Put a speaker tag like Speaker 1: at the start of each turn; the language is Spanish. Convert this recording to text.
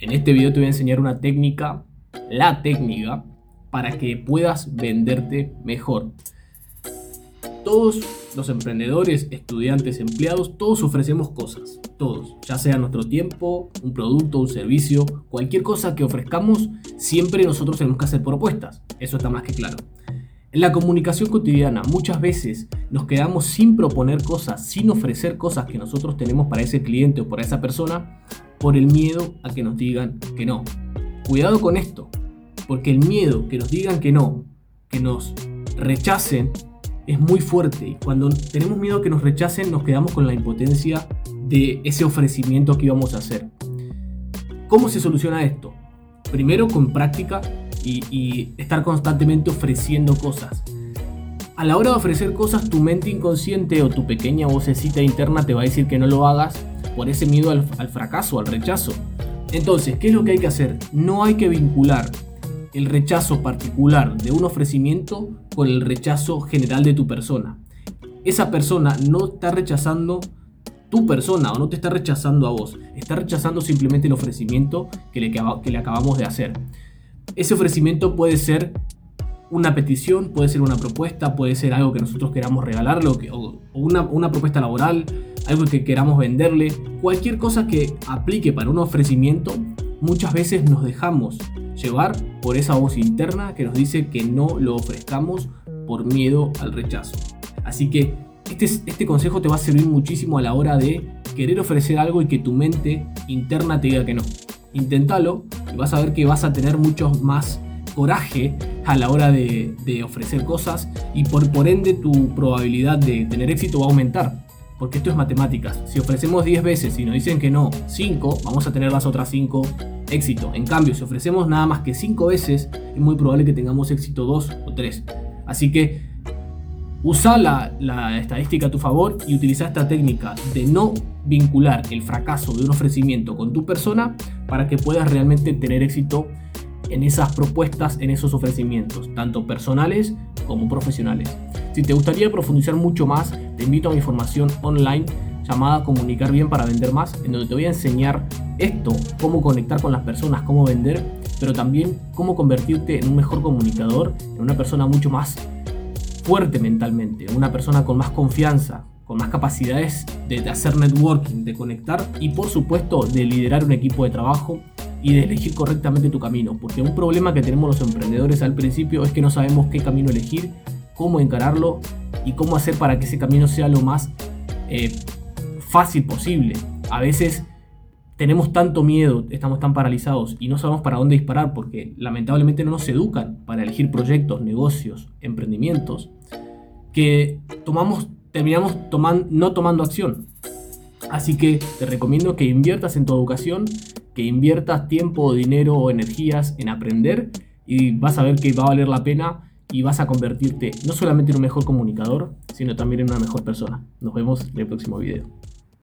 Speaker 1: En este video te voy a enseñar una técnica, la técnica, para que puedas venderte mejor. Todos los emprendedores, estudiantes, empleados, todos ofrecemos cosas, todos, ya sea nuestro tiempo, un producto, un servicio, cualquier cosa que ofrezcamos, siempre nosotros tenemos que hacer propuestas, eso está más que claro. En la comunicación cotidiana muchas veces nos quedamos sin proponer cosas, sin ofrecer cosas que nosotros tenemos para ese cliente o para esa persona, por el miedo a que nos digan que no. Cuidado con esto, porque el miedo que nos digan que no, que nos rechacen, es muy fuerte. Y cuando tenemos miedo a que nos rechacen, nos quedamos con la impotencia de ese ofrecimiento que íbamos a hacer. ¿Cómo se soluciona esto? Primero con práctica y, estar constantemente ofreciendo cosas. A la hora de ofrecer cosas, tu mente inconsciente o tu pequeña vocecita interna te va a decir que no lo hagas por ese miedo al, fracaso, al rechazo. Entonces, ¿qué es lo que hay que hacer? No hay que vincular el rechazo particular de un ofrecimiento con el rechazo general de tu persona. Esa persona no está rechazando tu persona o no te está rechazando a vos, está rechazando simplemente el ofrecimiento que le, que le acabamos de hacer. Ese ofrecimiento puede ser una petición, puede ser una propuesta, puede ser algo que nosotros queramos regalarle o, una, una, propuesta laboral, algo que queramos venderle, cualquier cosa que aplique para un ofrecimiento, muchas veces nos dejamos llevar por esa voz interna que nos dice que no lo ofrezcamos por miedo al rechazo. Así que este, este consejo te va a servir muchísimo a la hora de querer ofrecer algo y que tu mente interna te diga que no. Inténtalo y vas a ver que vas a tener mucho más coraje a la hora de, ofrecer cosas y por, por ende tu probabilidad de tener éxito va a aumentar. Porque esto es matemáticas. Si ofrecemos 10 veces y nos dicen que no 5, vamos a tener las otras 5 éxito. En cambio, si ofrecemos nada más que 5 veces, es muy probable que tengamos éxito 2 o 3. Así que usa la, la estadística a tu favor y utiliza esta técnica de no vincular el fracaso de un ofrecimiento con tu persona para que puedas realmente tener éxito en esas propuestas, en esos ofrecimientos, tanto personales como profesionales. Si te gustaría profundizar mucho más, te invito a mi formación online llamada Comunicar Bien para Vender Más, en donde te voy a enseñar esto, cómo conectar con las personas, cómo vender, pero también cómo convertirte en un mejor comunicador, en una persona mucho más fuerte mentalmente, una persona con más confianza, con más capacidades de, hacer networking, de conectar y por supuesto de liderar un equipo de trabajo y de elegir correctamente tu camino. Porque un problema que tenemos los emprendedores al principio es que no sabemos qué camino elegir, cómo encararlo y cómo hacer para que ese camino sea lo más eh, fácil posible. A veces tenemos tanto miedo, estamos tan paralizados y no sabemos para dónde disparar porque lamentablemente no nos educan para elegir proyectos, negocios, emprendimientos, que tomamos terminamos no tomando acción. Así que te recomiendo que inviertas en tu educación, que inviertas tiempo, dinero o energías en aprender y vas a ver que va a valer la pena y vas a convertirte no solamente en un mejor comunicador, sino también en una mejor persona. Nos vemos en el próximo video.